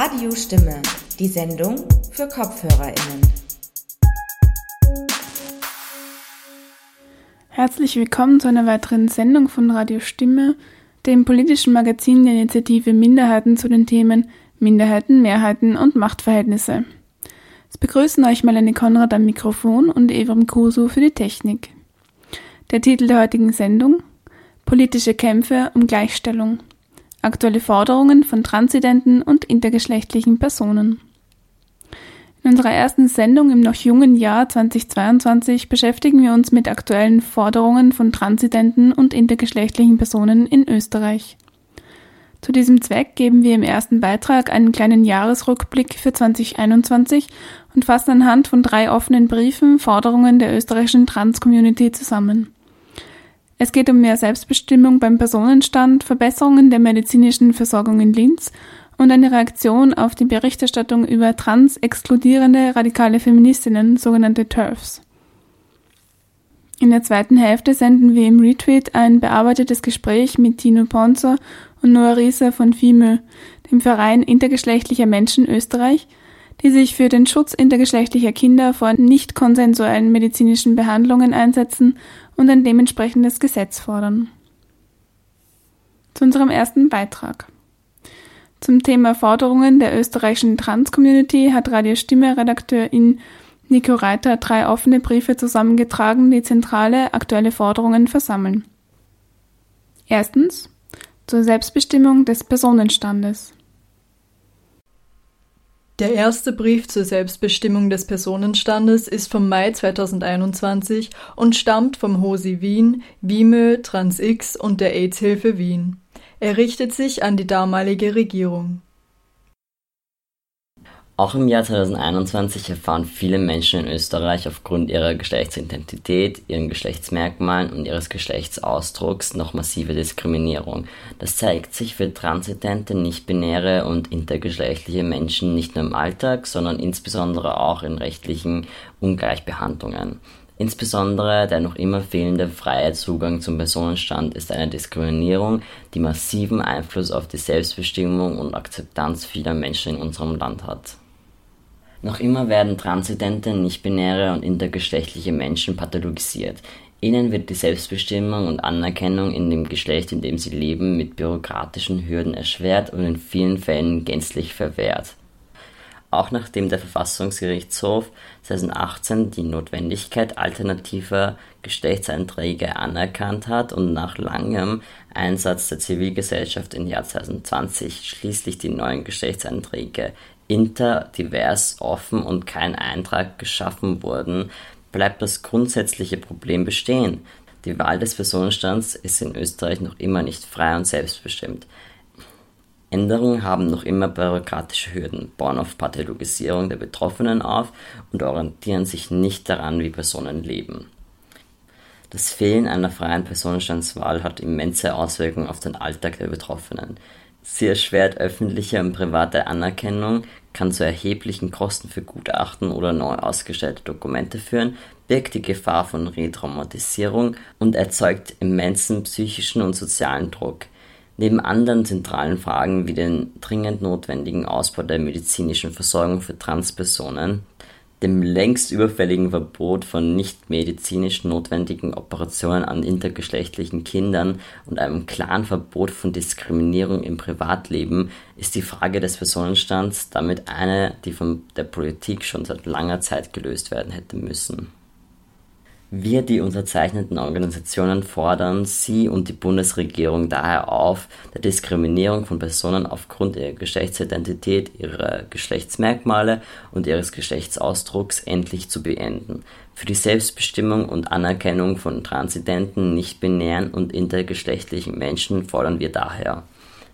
Radio Stimme, die Sendung für KopfhörerInnen. Herzlich willkommen zu einer weiteren Sendung von Radio Stimme, dem politischen Magazin der Initiative Minderheiten zu den Themen Minderheiten, Mehrheiten und Machtverhältnisse. Es begrüßen euch Melanie Konrad am Mikrofon und Evrim Kusu für die Technik. Der Titel der heutigen Sendung Politische Kämpfe um Gleichstellung. Aktuelle Forderungen von transidenten und intergeschlechtlichen Personen. In unserer ersten Sendung im noch jungen Jahr 2022 beschäftigen wir uns mit aktuellen Forderungen von transidenten und intergeschlechtlichen Personen in Österreich. Zu diesem Zweck geben wir im ersten Beitrag einen kleinen Jahresrückblick für 2021 und fassen anhand von drei offenen Briefen Forderungen der österreichischen Trans-Community zusammen. Es geht um mehr Selbstbestimmung beim Personenstand, Verbesserungen der medizinischen Versorgung in Linz und eine Reaktion auf die Berichterstattung über trans-exkludierende radikale Feministinnen, sogenannte TERFs. In der zweiten Hälfte senden wir im Retweet ein bearbeitetes Gespräch mit Tino Ponzer und Noah Rieser von FIMÖ, dem Verein intergeschlechtlicher Menschen Österreich, die sich für den Schutz intergeschlechtlicher Kinder vor nicht konsensuellen medizinischen Behandlungen einsetzen und ein dementsprechendes Gesetz fordern. Zu unserem ersten Beitrag. Zum Thema Forderungen der österreichischen Trans-Community hat Radio Stimme Redakteurin Nico Reiter drei offene Briefe zusammengetragen, die zentrale aktuelle Forderungen versammeln. Erstens zur Selbstbestimmung des Personenstandes. Der erste Brief zur Selbstbestimmung des Personenstandes ist vom Mai 2021 und stammt vom HOSI Wien, WIMÖ, TransX und der AIDS-Hilfe Wien. Er richtet sich an die damalige Regierung. Auch im Jahr 2021 erfahren viele Menschen in Österreich aufgrund ihrer Geschlechtsidentität, ihren Geschlechtsmerkmalen und ihres Geschlechtsausdrucks noch massive Diskriminierung. Das zeigt sich für transidente, nichtbinäre und intergeschlechtliche Menschen nicht nur im Alltag, sondern insbesondere auch in rechtlichen Ungleichbehandlungen. Insbesondere der noch immer fehlende freie Zugang zum Personenstand ist eine Diskriminierung, die massiven Einfluss auf die Selbstbestimmung und Akzeptanz vieler Menschen in unserem Land hat. Noch immer werden transidente, nichtbinäre und intergeschlechtliche Menschen pathologisiert. Ihnen wird die Selbstbestimmung und Anerkennung in dem Geschlecht, in dem sie leben, mit bürokratischen Hürden erschwert und in vielen Fällen gänzlich verwehrt. Auch nachdem der Verfassungsgerichtshof 2018 die Notwendigkeit alternativer Geschlechtseinträge anerkannt hat und nach langem Einsatz der Zivilgesellschaft im Jahr 2020 schließlich die neuen Geschlechtseinträge inter, divers, offen und kein Eintrag geschaffen wurden, bleibt das grundsätzliche Problem bestehen. Die Wahl des Personenstands ist in Österreich noch immer nicht frei und selbstbestimmt. Änderungen haben noch immer bürokratische Hürden, bauen auf Pathologisierung der Betroffenen auf und orientieren sich nicht daran, wie Personen leben. Das Fehlen einer freien Personenstandswahl hat immense Auswirkungen auf den Alltag der Betroffenen. Sie erschwert öffentliche und private Anerkennung, kann zu erheblichen Kosten für Gutachten oder neu ausgestellte Dokumente führen, birgt die Gefahr von Retraumatisierung und erzeugt immensen psychischen und sozialen Druck. Neben anderen zentralen Fragen wie den dringend notwendigen Ausbau der medizinischen Versorgung für Transpersonen, dem längst überfälligen Verbot von nicht medizinisch notwendigen Operationen an intergeschlechtlichen Kindern und einem klaren Verbot von Diskriminierung im Privatleben ist die Frage des Personenstands damit eine, die von der Politik schon seit langer Zeit gelöst werden hätte müssen wir, die unterzeichneten Organisationen, fordern Sie und die Bundesregierung daher auf, der Diskriminierung von Personen aufgrund ihrer Geschlechtsidentität, ihrer Geschlechtsmerkmale und ihres Geschlechtsausdrucks endlich zu beenden. Für die Selbstbestimmung und Anerkennung von transidenten, nichtbinären und intergeschlechtlichen Menschen fordern wir daher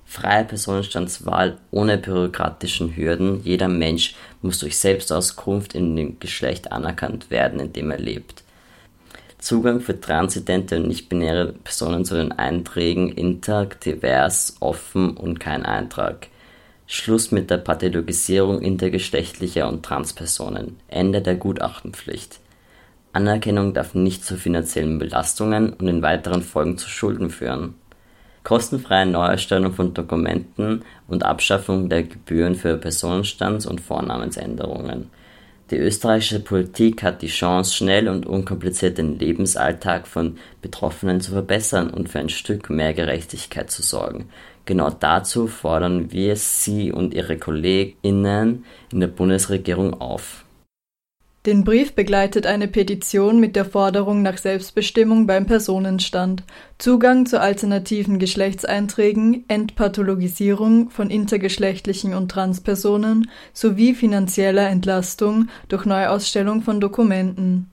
freie Personenstandswahl ohne bürokratischen Hürden. Jeder Mensch muss durch Selbstauskunft in dem Geschlecht anerkannt werden, in dem er lebt. Zugang für transidente und nicht-binäre Personen zu den Einträgen inter, divers, offen und kein Eintrag. Schluss mit der Pathologisierung intergeschlechtlicher und Transpersonen. Ende der Gutachtenpflicht. Anerkennung darf nicht zu finanziellen Belastungen und in weiteren Folgen zu Schulden führen. kostenfreie Neuerstellung von Dokumenten und Abschaffung der Gebühren für Personenstands- und Vornamensänderungen. Die österreichische Politik hat die Chance, schnell und unkompliziert den Lebensalltag von Betroffenen zu verbessern und für ein Stück mehr Gerechtigkeit zu sorgen. Genau dazu fordern wir Sie und Ihre KollegInnen in der Bundesregierung auf. Den Brief begleitet eine Petition mit der Forderung nach Selbstbestimmung beim Personenstand, Zugang zu alternativen Geschlechtseinträgen, Entpathologisierung von intergeschlechtlichen und Transpersonen sowie finanzieller Entlastung durch Neuausstellung von Dokumenten.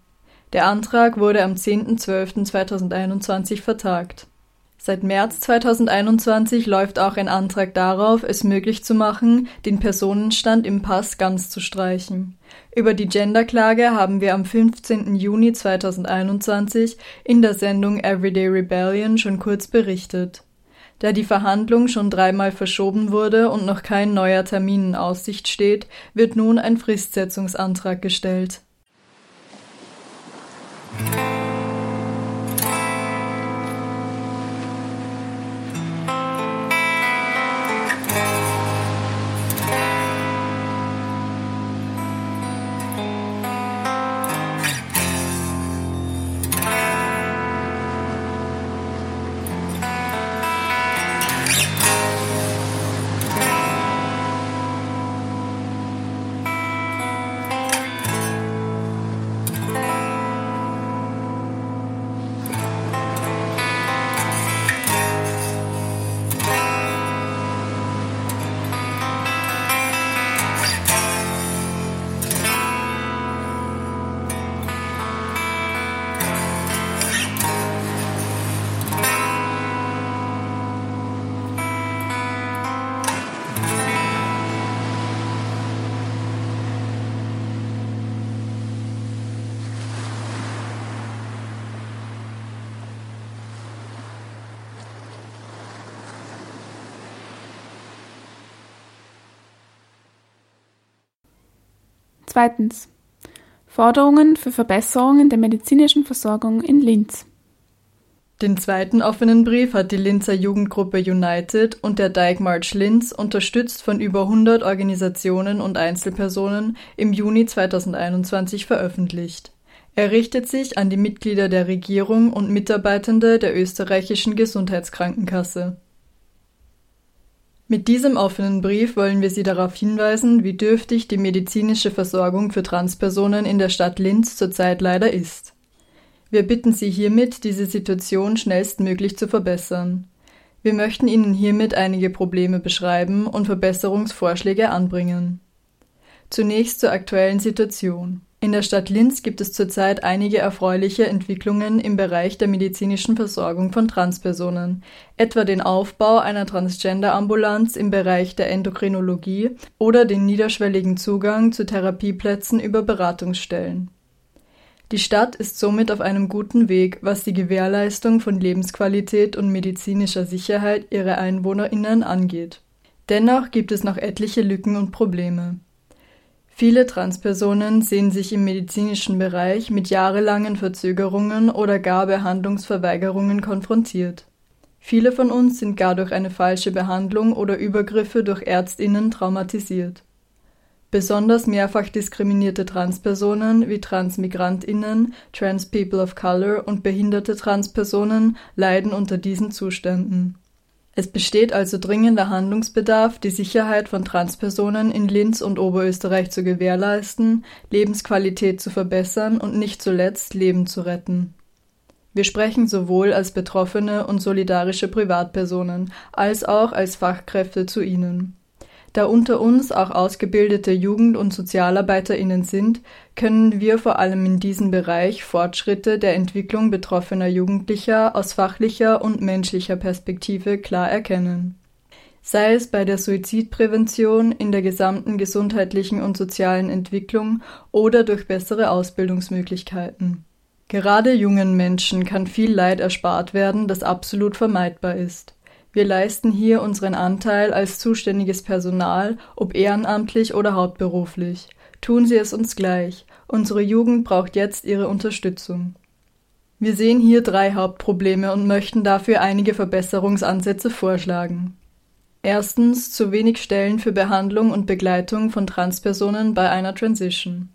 Der Antrag wurde am 10.12.2021 vertagt Seit März 2021 läuft auch ein Antrag darauf, es möglich zu machen, den Personenstand im Pass ganz zu streichen. Über die Genderklage haben wir am 15. Juni 2021 in der Sendung Everyday Rebellion schon kurz berichtet. Da die Verhandlung schon dreimal verschoben wurde und noch kein neuer Termin in Aussicht steht, wird nun ein Fristsetzungsantrag gestellt. Zweitens. Forderungen für Verbesserungen der medizinischen Versorgung in Linz. Den zweiten offenen Brief hat die Linzer Jugendgruppe United und der Dyke Linz, unterstützt von über 100 Organisationen und Einzelpersonen, im Juni 2021 veröffentlicht. Er richtet sich an die Mitglieder der Regierung und Mitarbeitende der österreichischen Gesundheitskrankenkasse. Mit diesem offenen Brief wollen wir Sie darauf hinweisen, wie dürftig die medizinische Versorgung für Transpersonen in der Stadt Linz zurzeit leider ist. Wir bitten Sie hiermit, diese Situation schnellstmöglich zu verbessern. Wir möchten Ihnen hiermit einige Probleme beschreiben und Verbesserungsvorschläge anbringen. Zunächst zur aktuellen Situation. In der Stadt Linz gibt es zurzeit einige erfreuliche Entwicklungen im Bereich der medizinischen Versorgung von Transpersonen, etwa den Aufbau einer Transgender-Ambulanz im Bereich der Endokrinologie oder den niederschwelligen Zugang zu Therapieplätzen über Beratungsstellen. Die Stadt ist somit auf einem guten Weg, was die Gewährleistung von Lebensqualität und medizinischer Sicherheit ihrer Einwohnerinnen angeht. Dennoch gibt es noch etliche Lücken und Probleme. Viele Transpersonen sehen sich im medizinischen Bereich mit jahrelangen Verzögerungen oder gar Behandlungsverweigerungen konfrontiert. Viele von uns sind gar durch eine falsche Behandlung oder Übergriffe durch Ärztinnen traumatisiert. Besonders mehrfach diskriminierte Transpersonen wie Transmigrantinnen, Trans People of Color und behinderte Transpersonen leiden unter diesen Zuständen es besteht also dringender Handlungsbedarf, die Sicherheit von Transpersonen in Linz und Oberösterreich zu gewährleisten, Lebensqualität zu verbessern und nicht zuletzt Leben zu retten. Wir sprechen sowohl als Betroffene und solidarische Privatpersonen als auch als Fachkräfte zu ihnen. Da unter uns auch ausgebildete Jugend- und Sozialarbeiterinnen sind, können wir vor allem in diesem Bereich Fortschritte der Entwicklung betroffener Jugendlicher aus fachlicher und menschlicher Perspektive klar erkennen. Sei es bei der Suizidprävention, in der gesamten gesundheitlichen und sozialen Entwicklung oder durch bessere Ausbildungsmöglichkeiten. Gerade jungen Menschen kann viel Leid erspart werden, das absolut vermeidbar ist. Wir leisten hier unseren Anteil als zuständiges Personal, ob ehrenamtlich oder hauptberuflich. Tun Sie es uns gleich. Unsere Jugend braucht jetzt Ihre Unterstützung. Wir sehen hier drei Hauptprobleme und möchten dafür einige Verbesserungsansätze vorschlagen. Erstens zu wenig Stellen für Behandlung und Begleitung von Transpersonen bei einer Transition.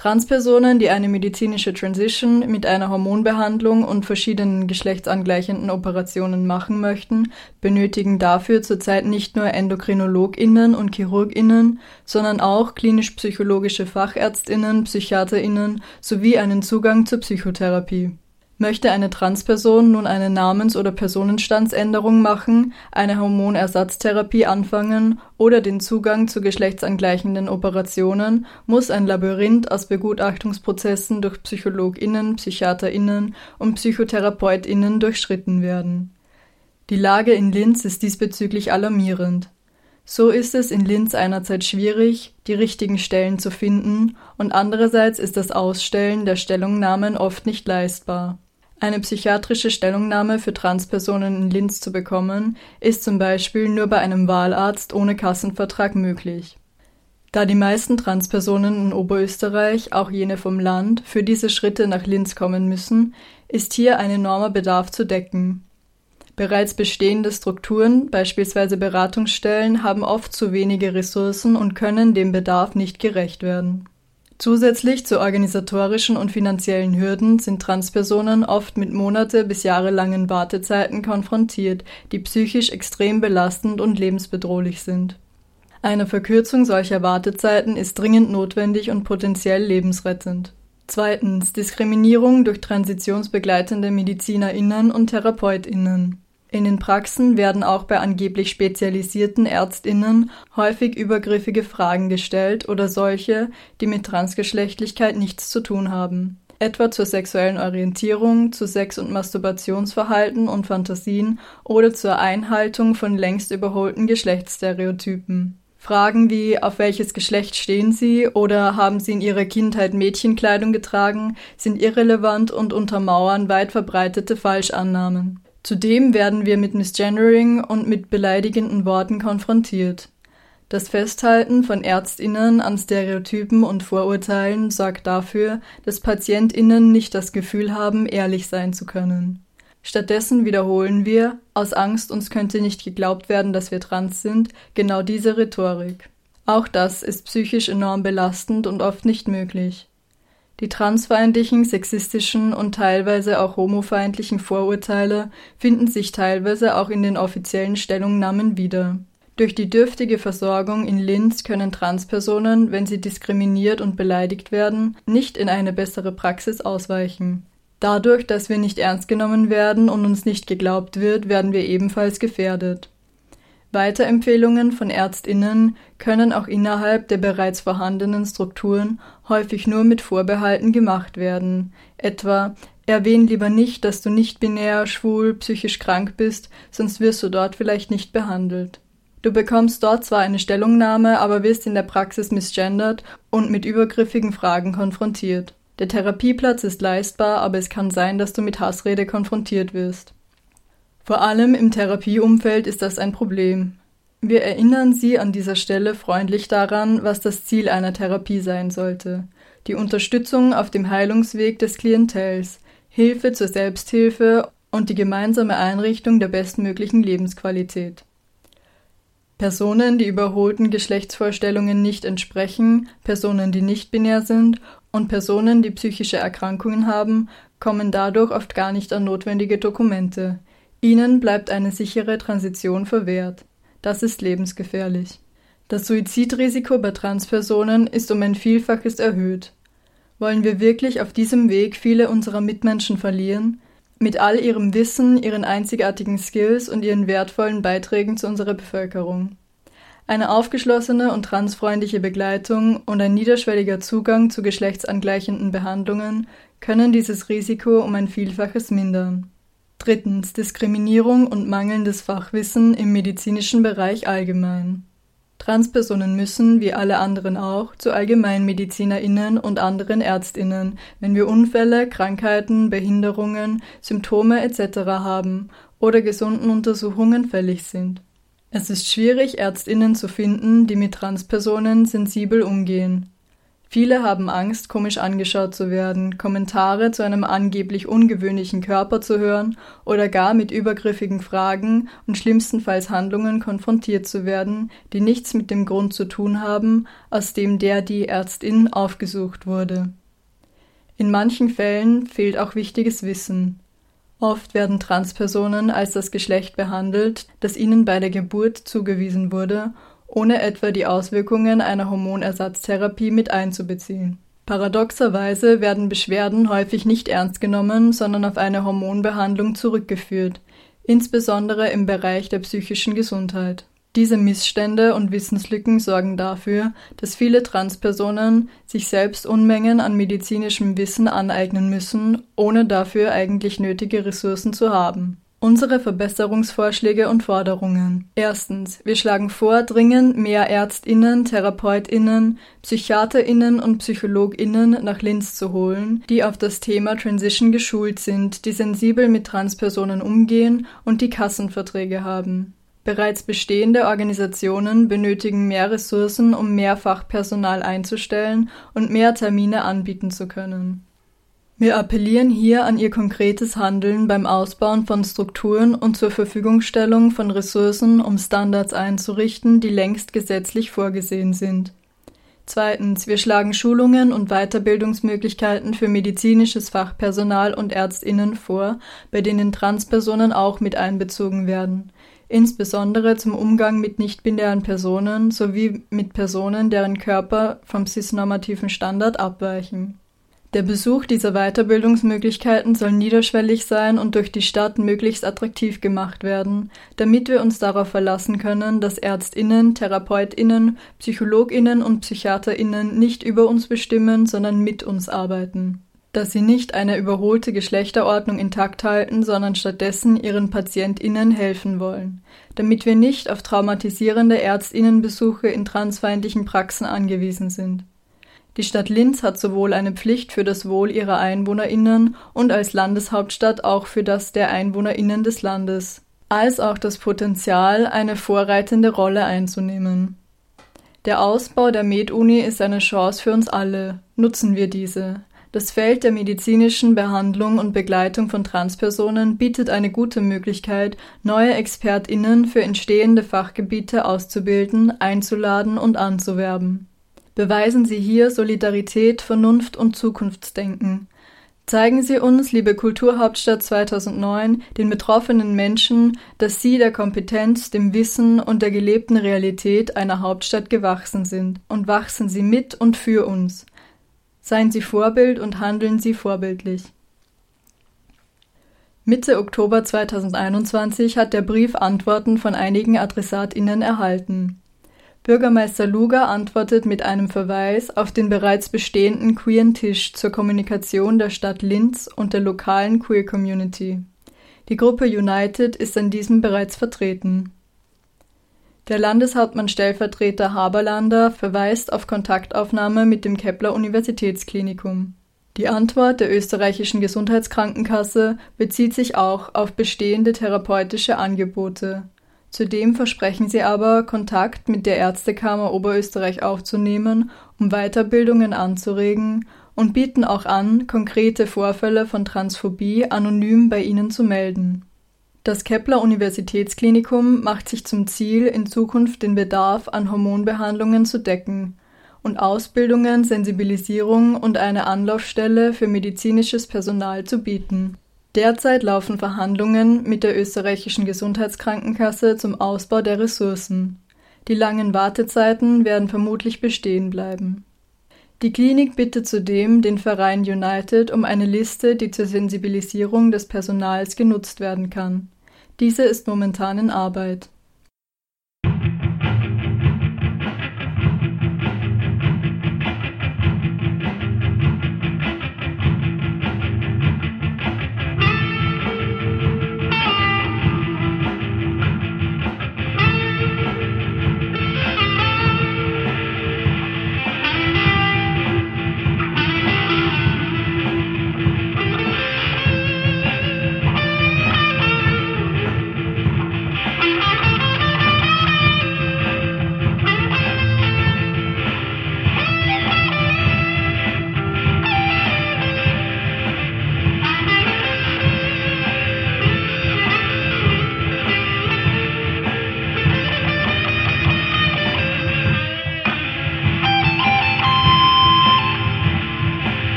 Transpersonen, die eine medizinische Transition mit einer Hormonbehandlung und verschiedenen geschlechtsangleichenden Operationen machen möchten, benötigen dafür zurzeit nicht nur Endokrinologinnen und Chirurginnen, sondern auch klinisch-psychologische Fachärztinnen, Psychiaterinnen sowie einen Zugang zur Psychotherapie. Möchte eine Transperson nun eine Namens- oder Personenstandsänderung machen, eine Hormonersatztherapie anfangen oder den Zugang zu geschlechtsangleichenden Operationen, muss ein Labyrinth aus Begutachtungsprozessen durch PsychologInnen, PsychiaterInnen und PsychotherapeutInnen durchschritten werden. Die Lage in Linz ist diesbezüglich alarmierend. So ist es in Linz einerseits schwierig, die richtigen Stellen zu finden, und andererseits ist das Ausstellen der Stellungnahmen oft nicht leistbar. Eine psychiatrische Stellungnahme für Transpersonen in Linz zu bekommen, ist zum Beispiel nur bei einem Wahlarzt ohne Kassenvertrag möglich. Da die meisten Transpersonen in Oberösterreich, auch jene vom Land, für diese Schritte nach Linz kommen müssen, ist hier ein enormer Bedarf zu decken. Bereits bestehende Strukturen, beispielsweise Beratungsstellen, haben oft zu wenige Ressourcen und können dem Bedarf nicht gerecht werden. Zusätzlich zu organisatorischen und finanziellen Hürden sind Transpersonen oft mit monate bis jahrelangen Wartezeiten konfrontiert, die psychisch extrem belastend und lebensbedrohlich sind. Eine Verkürzung solcher Wartezeiten ist dringend notwendig und potenziell lebensrettend. Zweitens Diskriminierung durch transitionsbegleitende MedizinerInnen und TherapeutInnen. In den Praxen werden auch bei angeblich spezialisierten Ärztinnen häufig übergriffige Fragen gestellt oder solche, die mit Transgeschlechtlichkeit nichts zu tun haben, etwa zur sexuellen Orientierung, zu Sex- und Masturbationsverhalten und Fantasien oder zur Einhaltung von längst überholten Geschlechtsstereotypen. Fragen wie auf welches Geschlecht stehen Sie oder haben Sie in Ihrer Kindheit Mädchenkleidung getragen, sind irrelevant und untermauern weit verbreitete Falschannahmen. Zudem werden wir mit Misgendering und mit beleidigenden Worten konfrontiert. Das Festhalten von Ärztinnen an Stereotypen und Vorurteilen sorgt dafür, dass Patientinnen nicht das Gefühl haben, ehrlich sein zu können. Stattdessen wiederholen wir, aus Angst, uns könnte nicht geglaubt werden, dass wir trans sind, genau diese Rhetorik. Auch das ist psychisch enorm belastend und oft nicht möglich. Die transfeindlichen, sexistischen und teilweise auch homofeindlichen Vorurteile finden sich teilweise auch in den offiziellen Stellungnahmen wieder. Durch die dürftige Versorgung in Linz können Transpersonen, wenn sie diskriminiert und beleidigt werden, nicht in eine bessere Praxis ausweichen. Dadurch, dass wir nicht ernst genommen werden und uns nicht geglaubt wird, werden wir ebenfalls gefährdet. Weiterempfehlungen von Ärztinnen können auch innerhalb der bereits vorhandenen Strukturen häufig nur mit Vorbehalten gemacht werden, etwa erwähn lieber nicht, dass du nicht binär, schwul, psychisch krank bist, sonst wirst du dort vielleicht nicht behandelt. Du bekommst dort zwar eine Stellungnahme, aber wirst in der Praxis misgendert und mit übergriffigen Fragen konfrontiert. Der Therapieplatz ist leistbar, aber es kann sein, dass du mit Hassrede konfrontiert wirst. Vor allem im Therapieumfeld ist das ein Problem. Wir erinnern Sie an dieser Stelle freundlich daran, was das Ziel einer Therapie sein sollte. Die Unterstützung auf dem Heilungsweg des Klientels, Hilfe zur Selbsthilfe und die gemeinsame Einrichtung der bestmöglichen Lebensqualität. Personen, die überholten Geschlechtsvorstellungen nicht entsprechen, Personen, die nicht binär sind und Personen, die psychische Erkrankungen haben, kommen dadurch oft gar nicht an notwendige Dokumente. Ihnen bleibt eine sichere Transition verwehrt. Das ist lebensgefährlich. Das Suizidrisiko bei Transpersonen ist um ein Vielfaches erhöht. Wollen wir wirklich auf diesem Weg viele unserer Mitmenschen verlieren? Mit all ihrem Wissen, ihren einzigartigen Skills und ihren wertvollen Beiträgen zu unserer Bevölkerung. Eine aufgeschlossene und transfreundliche Begleitung und ein niederschwelliger Zugang zu geschlechtsangleichenden Behandlungen können dieses Risiko um ein Vielfaches mindern. Drittens Diskriminierung und mangelndes Fachwissen im medizinischen Bereich allgemein. Transpersonen müssen, wie alle anderen auch, zu Allgemeinmedizinerinnen und anderen Ärztinnen, wenn wir Unfälle, Krankheiten, Behinderungen, Symptome etc. haben oder gesunden Untersuchungen fällig sind. Es ist schwierig, Ärztinnen zu finden, die mit Transpersonen sensibel umgehen. Viele haben Angst, komisch angeschaut zu werden, Kommentare zu einem angeblich ungewöhnlichen Körper zu hören oder gar mit übergriffigen Fragen und schlimmstenfalls Handlungen konfrontiert zu werden, die nichts mit dem Grund zu tun haben, aus dem der die Ärztin aufgesucht wurde. In manchen Fällen fehlt auch wichtiges Wissen. Oft werden Transpersonen als das Geschlecht behandelt, das ihnen bei der Geburt zugewiesen wurde ohne etwa die Auswirkungen einer Hormonersatztherapie mit einzubeziehen. Paradoxerweise werden Beschwerden häufig nicht ernst genommen, sondern auf eine Hormonbehandlung zurückgeführt, insbesondere im Bereich der psychischen Gesundheit. Diese Missstände und Wissenslücken sorgen dafür, dass viele Transpersonen sich selbst Unmengen an medizinischem Wissen aneignen müssen, ohne dafür eigentlich nötige Ressourcen zu haben. Unsere Verbesserungsvorschläge und Forderungen. Erstens. Wir schlagen vor, dringend mehr ÄrztInnen, TherapeutInnen, PsychiaterInnen und PsychologInnen nach Linz zu holen, die auf das Thema Transition geschult sind, die sensibel mit Transpersonen umgehen und die Kassenverträge haben. Bereits bestehende Organisationen benötigen mehr Ressourcen, um mehr Fachpersonal einzustellen und mehr Termine anbieten zu können. Wir appellieren hier an Ihr konkretes Handeln beim Ausbauen von Strukturen und zur Verfügungstellung von Ressourcen, um Standards einzurichten, die längst gesetzlich vorgesehen sind. Zweitens. Wir schlagen Schulungen und Weiterbildungsmöglichkeiten für medizinisches Fachpersonal und Ärztinnen vor, bei denen Transpersonen auch mit einbezogen werden, insbesondere zum Umgang mit nichtbinären Personen sowie mit Personen, deren Körper vom cisnormativen Standard abweichen. Der Besuch dieser Weiterbildungsmöglichkeiten soll niederschwellig sein und durch die Stadt möglichst attraktiv gemacht werden, damit wir uns darauf verlassen können, dass Ärztinnen, Therapeutinnen, Psychologinnen und Psychiaterinnen nicht über uns bestimmen, sondern mit uns arbeiten. Dass sie nicht eine überholte Geschlechterordnung intakt halten, sondern stattdessen ihren Patientinnen helfen wollen, damit wir nicht auf traumatisierende Ärztinnenbesuche in transfeindlichen Praxen angewiesen sind. Die Stadt Linz hat sowohl eine Pflicht für das Wohl ihrer EinwohnerInnen und als Landeshauptstadt auch für das der EinwohnerInnen des Landes, als auch das Potenzial, eine vorreitende Rolle einzunehmen. Der Ausbau der MedUni ist eine Chance für uns alle. Nutzen wir diese. Das Feld der medizinischen Behandlung und Begleitung von Transpersonen bietet eine gute Möglichkeit, neue ExpertInnen für entstehende Fachgebiete auszubilden, einzuladen und anzuwerben. Beweisen Sie hier Solidarität, Vernunft und Zukunftsdenken. Zeigen Sie uns, liebe Kulturhauptstadt 2009, den betroffenen Menschen, dass Sie der Kompetenz, dem Wissen und der gelebten Realität einer Hauptstadt gewachsen sind und wachsen Sie mit und für uns. Seien Sie Vorbild und handeln Sie vorbildlich. Mitte Oktober 2021 hat der Brief Antworten von einigen AdressatInnen erhalten. Bürgermeister Luger antwortet mit einem Verweis auf den bereits bestehenden Queeren Tisch zur Kommunikation der Stadt Linz und der lokalen Queer Community. Die Gruppe United ist an diesem bereits vertreten. Der Landeshauptmann-Stellvertreter Haberlander verweist auf Kontaktaufnahme mit dem Kepler Universitätsklinikum. Die Antwort der österreichischen Gesundheitskrankenkasse bezieht sich auch auf bestehende therapeutische Angebote. Zudem versprechen sie aber, Kontakt mit der Ärztekammer Oberösterreich aufzunehmen, um Weiterbildungen anzuregen und bieten auch an, konkrete Vorfälle von Transphobie anonym bei ihnen zu melden. Das Kepler Universitätsklinikum macht sich zum Ziel, in Zukunft den Bedarf an Hormonbehandlungen zu decken und Ausbildungen, Sensibilisierung und eine Anlaufstelle für medizinisches Personal zu bieten Derzeit laufen Verhandlungen mit der österreichischen Gesundheitskrankenkasse zum Ausbau der Ressourcen. Die langen Wartezeiten werden vermutlich bestehen bleiben. Die Klinik bittet zudem den Verein United um eine Liste, die zur Sensibilisierung des Personals genutzt werden kann. Diese ist momentan in Arbeit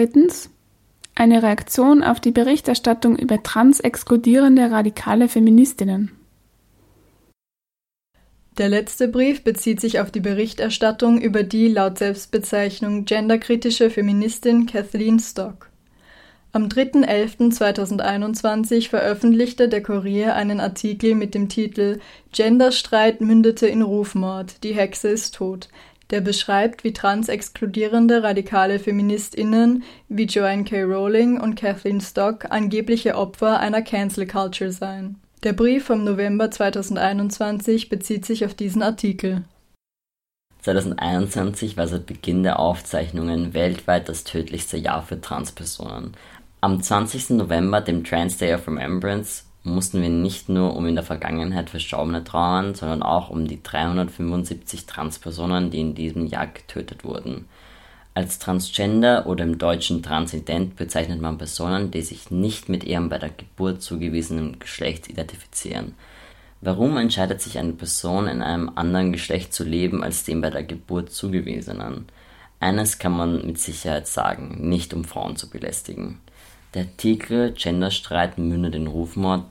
Drittens. Eine Reaktion auf die Berichterstattung über trans-exkludierende radikale Feministinnen. Der letzte Brief bezieht sich auf die Berichterstattung über die laut Selbstbezeichnung genderkritische Feministin Kathleen Stock. Am 3.11.2021 veröffentlichte der Kurier einen Artikel mit dem Titel Genderstreit mündete in Rufmord, die Hexe ist tot, der beschreibt, wie trans-exkludierende radikale Feministinnen wie Joanne K. Rowling und Kathleen Stock angebliche Opfer einer Cancel Culture seien. Der Brief vom November 2021 bezieht sich auf diesen Artikel. 2021 war seit Beginn der Aufzeichnungen weltweit das tödlichste Jahr für Transpersonen. Am 20. November, dem Trans Day of Remembrance, mussten wir nicht nur um in der Vergangenheit Verstorbene trauern, sondern auch um die 375 Transpersonen, die in diesem Jahr getötet wurden. Als Transgender oder im Deutschen Transident bezeichnet man Personen, die sich nicht mit ihrem bei der Geburt zugewiesenen Geschlecht identifizieren. Warum entscheidet sich eine Person in einem anderen Geschlecht zu leben als dem bei der Geburt zugewiesenen? Eines kann man mit Sicherheit sagen, nicht um Frauen zu belästigen. Der Artikel Genderstreit mündet in Rufmord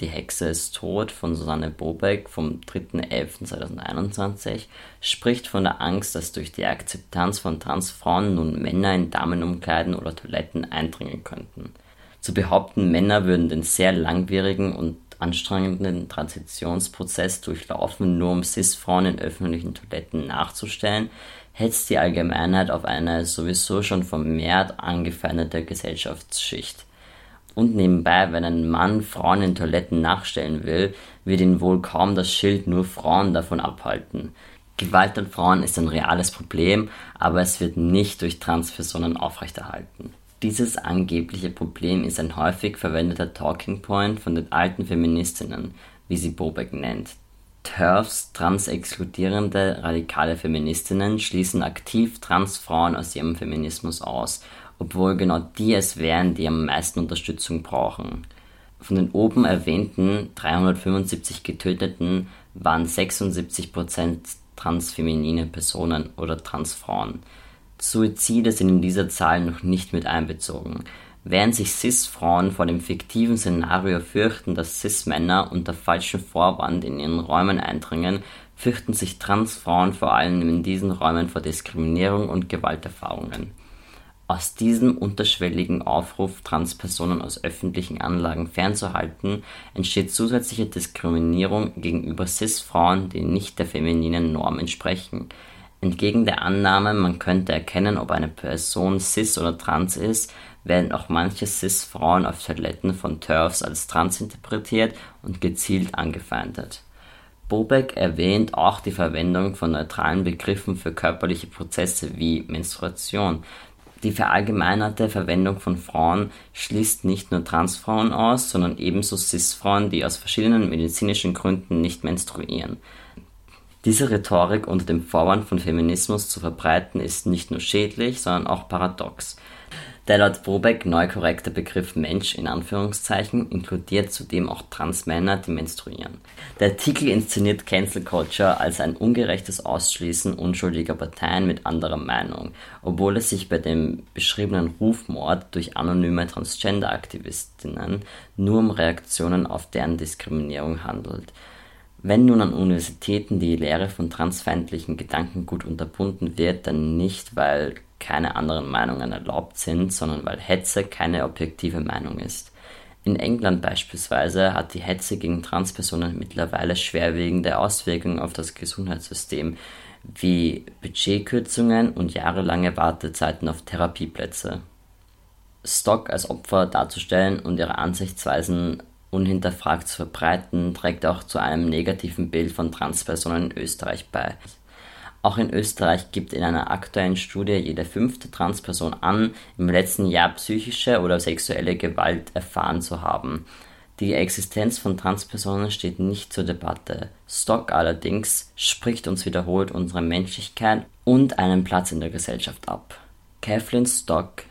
Die Hexe ist tot von Susanne Bobeck vom 3.11.2021 spricht von der Angst, dass durch die Akzeptanz von Transfrauen nun Männer in Damenumkleiden oder Toiletten eindringen könnten. Zu behaupten, Männer würden den sehr langwierigen und anstrengenden Transitionsprozess durchlaufen, nur um Cis-Frauen in öffentlichen Toiletten nachzustellen, hetzt die Allgemeinheit auf eine sowieso schon vermehrt angefeindete Gesellschaftsschicht. Und nebenbei, wenn ein Mann Frauen in Toiletten nachstellen will, wird ihn wohl kaum das Schild nur Frauen davon abhalten. Gewalt an Frauen ist ein reales Problem, aber es wird nicht durch Transpersonen aufrechterhalten. Dieses angebliche Problem ist ein häufig verwendeter Talking Point von den alten Feministinnen, wie sie Bobeck nennt, TERFs (trans-exkludierende radikale Feministinnen) schließen aktiv Transfrauen aus ihrem Feminismus aus, obwohl genau die es wären, die am meisten Unterstützung brauchen. Von den oben erwähnten 375 Getöteten waren 76% transfeminine Personen oder Transfrauen. Suizide sind in dieser Zahl noch nicht mit einbezogen Während sich Cis-Frauen vor dem fiktiven Szenario fürchten, dass Cis-Männer unter falschem Vorwand in ihren Räumen eindringen, fürchten sich Trans-Frauen vor allem in diesen Räumen vor Diskriminierung und Gewalterfahrungen. Aus diesem unterschwelligen Aufruf, Transpersonen aus öffentlichen Anlagen fernzuhalten, entsteht zusätzliche Diskriminierung gegenüber Cis-Frauen, die nicht der femininen Norm entsprechen. Entgegen der Annahme, man könnte erkennen, ob eine Person cis oder trans ist, werden auch manche Cis-Frauen auf Toiletten von TERFs als trans interpretiert und gezielt angefeindet. Bobeck erwähnt auch die Verwendung von neutralen Begriffen für körperliche Prozesse wie Menstruation. Die verallgemeinerte Verwendung von Frauen schließt nicht nur Transfrauen aus, sondern ebenso Cis-Frauen, die aus verschiedenen medizinischen Gründen nicht menstruieren. Diese Rhetorik unter dem Vorwand von Feminismus zu verbreiten ist nicht nur schädlich, sondern auch paradox. Der laut Bobeck neu korrekte Begriff Mensch in Anführungszeichen inkludiert zudem auch Transmänner, die menstruieren. Der Artikel inszeniert Cancel Culture als ein ungerechtes Ausschließen unschuldiger Parteien mit anderer Meinung, obwohl es sich bei dem beschriebenen Rufmord durch anonyme Transgender-Aktivistinnen nur um Reaktionen auf deren Diskriminierung handelt. Wenn nun an Universitäten die Lehre von transfeindlichen Gedankengut unterbunden wird, dann nicht, weil keine anderen Meinungen erlaubt sind, sondern weil Hetze keine objektive Meinung ist. In England beispielsweise hat die Hetze gegen Transpersonen mittlerweile schwerwiegende Auswirkungen auf das Gesundheitssystem, wie Budgetkürzungen und jahrelange Wartezeiten auf Therapieplätze. Stock als Opfer darzustellen und ihre Ansichtsweisen unhinterfragt zu verbreiten, trägt auch zu einem negativen Bild von Transpersonen in Österreich bei. Auch in Österreich gibt in einer aktuellen Studie jede fünfte Transperson an, im letzten Jahr psychische oder sexuelle Gewalt erfahren zu haben. Die Existenz von Transpersonen steht nicht zur Debatte. Stock allerdings spricht uns wiederholt unsere Menschlichkeit und einen Platz in der Gesellschaft ab. Kathleen Stock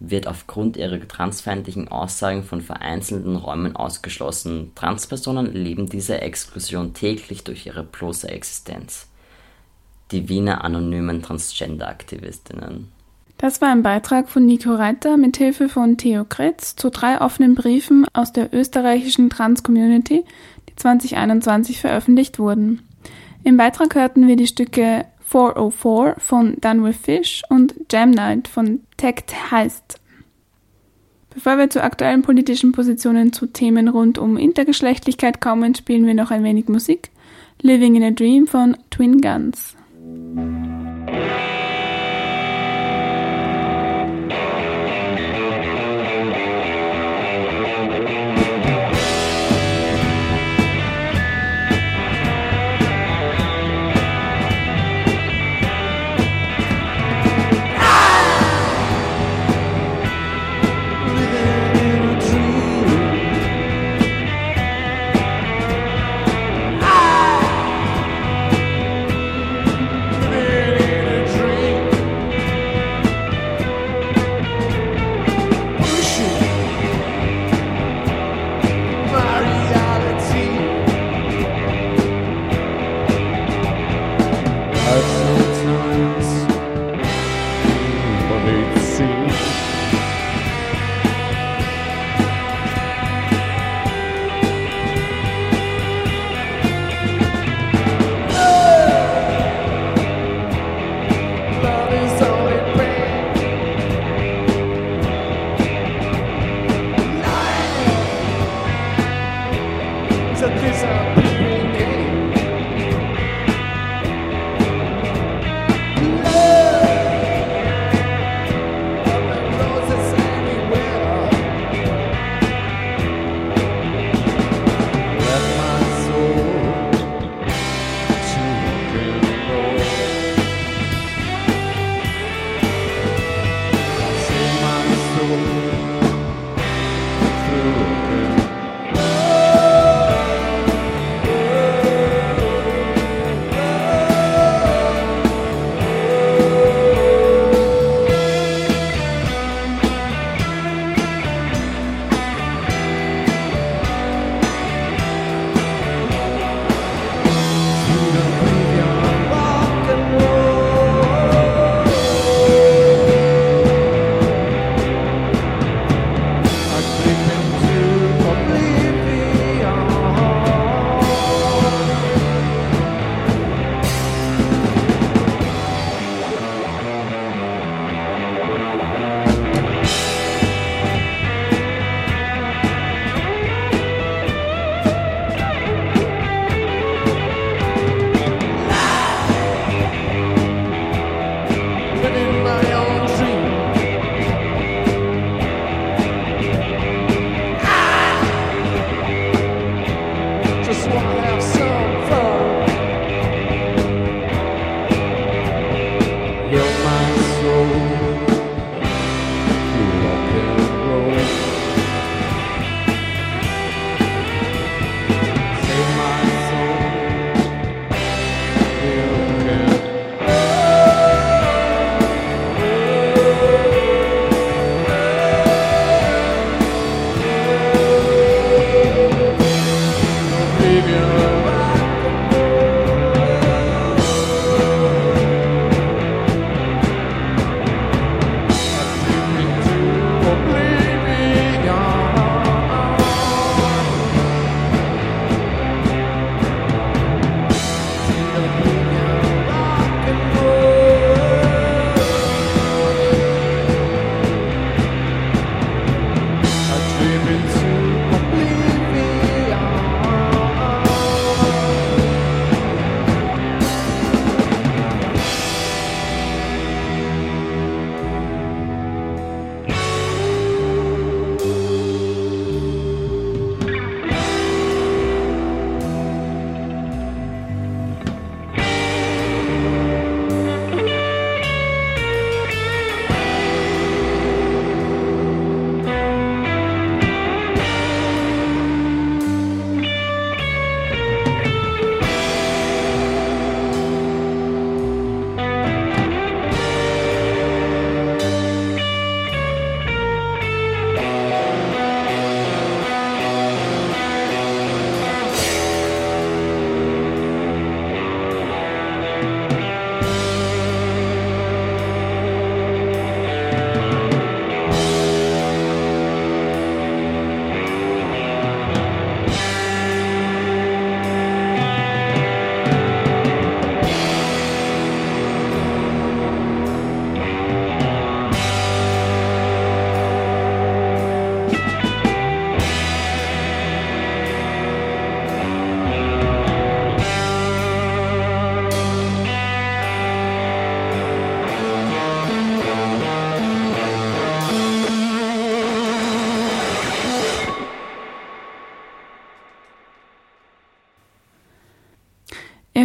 wird aufgrund ihrer transfeindlichen Aussagen von vereinzelten Räumen ausgeschlossen. Transpersonen leben diese Exklusion täglich durch ihre bloße Existenz die Wiener anonymen Transgender-Aktivistinnen. Das war ein Beitrag von Nico Reiter mit Hilfe von Theo Kretz zu drei offenen Briefen aus der österreichischen Trans-Community, die 2021 veröffentlicht wurden. Im Beitrag hörten wir die Stücke 404 von Done with Fish und Jam Night von Tect Heist. Bevor wir zu aktuellen politischen Positionen zu Themen rund um Intergeschlechtlichkeit kommen, spielen wir noch ein wenig Musik. Living in a Dream von Twin Guns. Ihr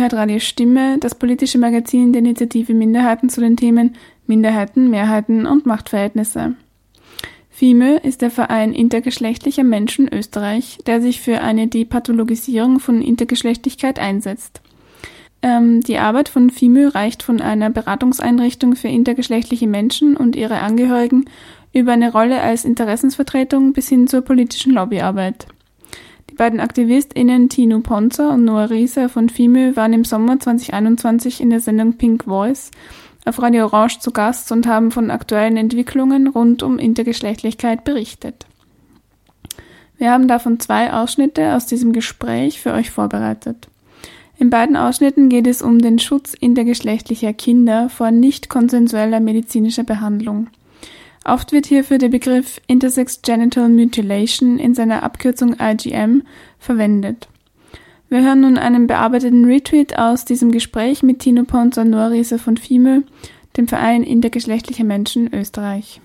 hört Radio Stimme, das politische Magazin der Initiative Minderheiten zu den Themen Minderheiten, Mehrheiten und Machtverhältnisse. FIMÖ ist der Verein intergeschlechtlicher Menschen Österreich, der sich für eine Depathologisierung von Intergeschlechtlichkeit einsetzt. Ähm, die Arbeit von FIMÖ reicht von einer Beratungseinrichtung für intergeschlechtliche Menschen und ihre Angehörigen über eine Rolle als Interessensvertretung bis hin zur politischen Lobbyarbeit. Die beiden AktivistInnen Tino Ponzer und Noah Rieser von FIMÖ waren im Sommer 2021 in der Sendung Pink Voice auf Radio Orange zu Gast und haben von aktuellen Entwicklungen rund um Intergeschlechtlichkeit berichtet. Wir haben davon zwei Ausschnitte aus diesem Gespräch für euch vorbereitet. In beiden Ausschnitten geht es um den Schutz intergeschlechtlicher Kinder vor nicht konsensueller medizinischer Behandlung. Oft wird hierfür der Begriff Intersex Genital Mutilation in seiner Abkürzung IGM verwendet. Wir hören nun einen bearbeiteten Retweet aus diesem Gespräch mit Tino Riese von FIME, dem Verein intergeschlechtlicher Menschen Österreich.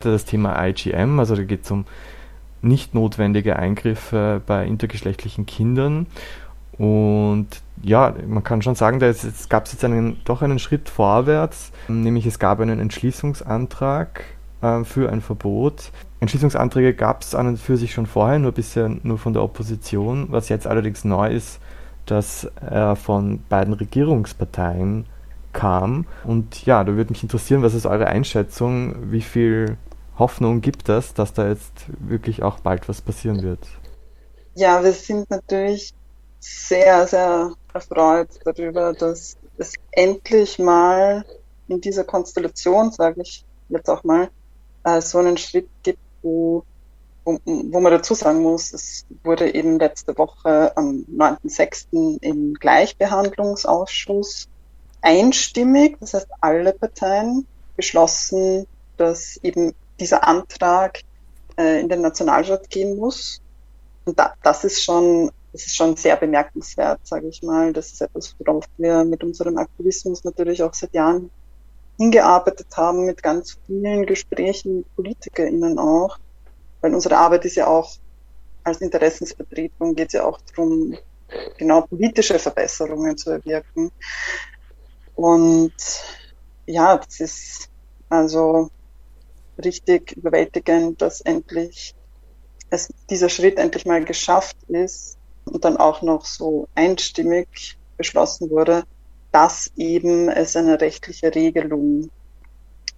Das Thema IGM, also da geht es um nicht notwendige Eingriffe bei intergeschlechtlichen Kindern. Und ja, man kann schon sagen, da gab es jetzt einen, doch einen Schritt vorwärts, nämlich es gab einen Entschließungsantrag äh, für ein Verbot. Entschließungsanträge gab es an und für sich schon vorher, nur bisher nur von der Opposition. Was jetzt allerdings neu ist, dass er von beiden Regierungsparteien kam. Und ja, da würde mich interessieren, was ist eure Einschätzung? Wie viel Hoffnung gibt es, dass da jetzt wirklich auch bald was passieren wird? Ja, wir sind natürlich sehr, sehr erfreut darüber, dass es endlich mal in dieser Konstellation, sage ich jetzt auch mal, äh, so einen Schritt gibt, wo, wo, wo man dazu sagen muss, es wurde eben letzte Woche am 9.6. im Gleichbehandlungsausschuss einstimmig, das heißt alle Parteien, beschlossen, dass eben dieser Antrag äh, in den Nationalrat gehen muss. Und da, das ist schon, das ist schon sehr bemerkenswert, sage ich mal. Das ist etwas, worauf wir mit unserem Aktivismus natürlich auch seit Jahren hingearbeitet haben mit ganz vielen Gesprächen mit PolitikerInnen auch, weil unsere Arbeit ist ja auch als Interessensvertretung geht es ja auch darum, genau politische Verbesserungen zu erwirken. Und ja, das ist also richtig überwältigend, dass endlich es, dieser Schritt endlich mal geschafft ist und dann auch noch so einstimmig beschlossen wurde, dass eben es eine rechtliche Regelung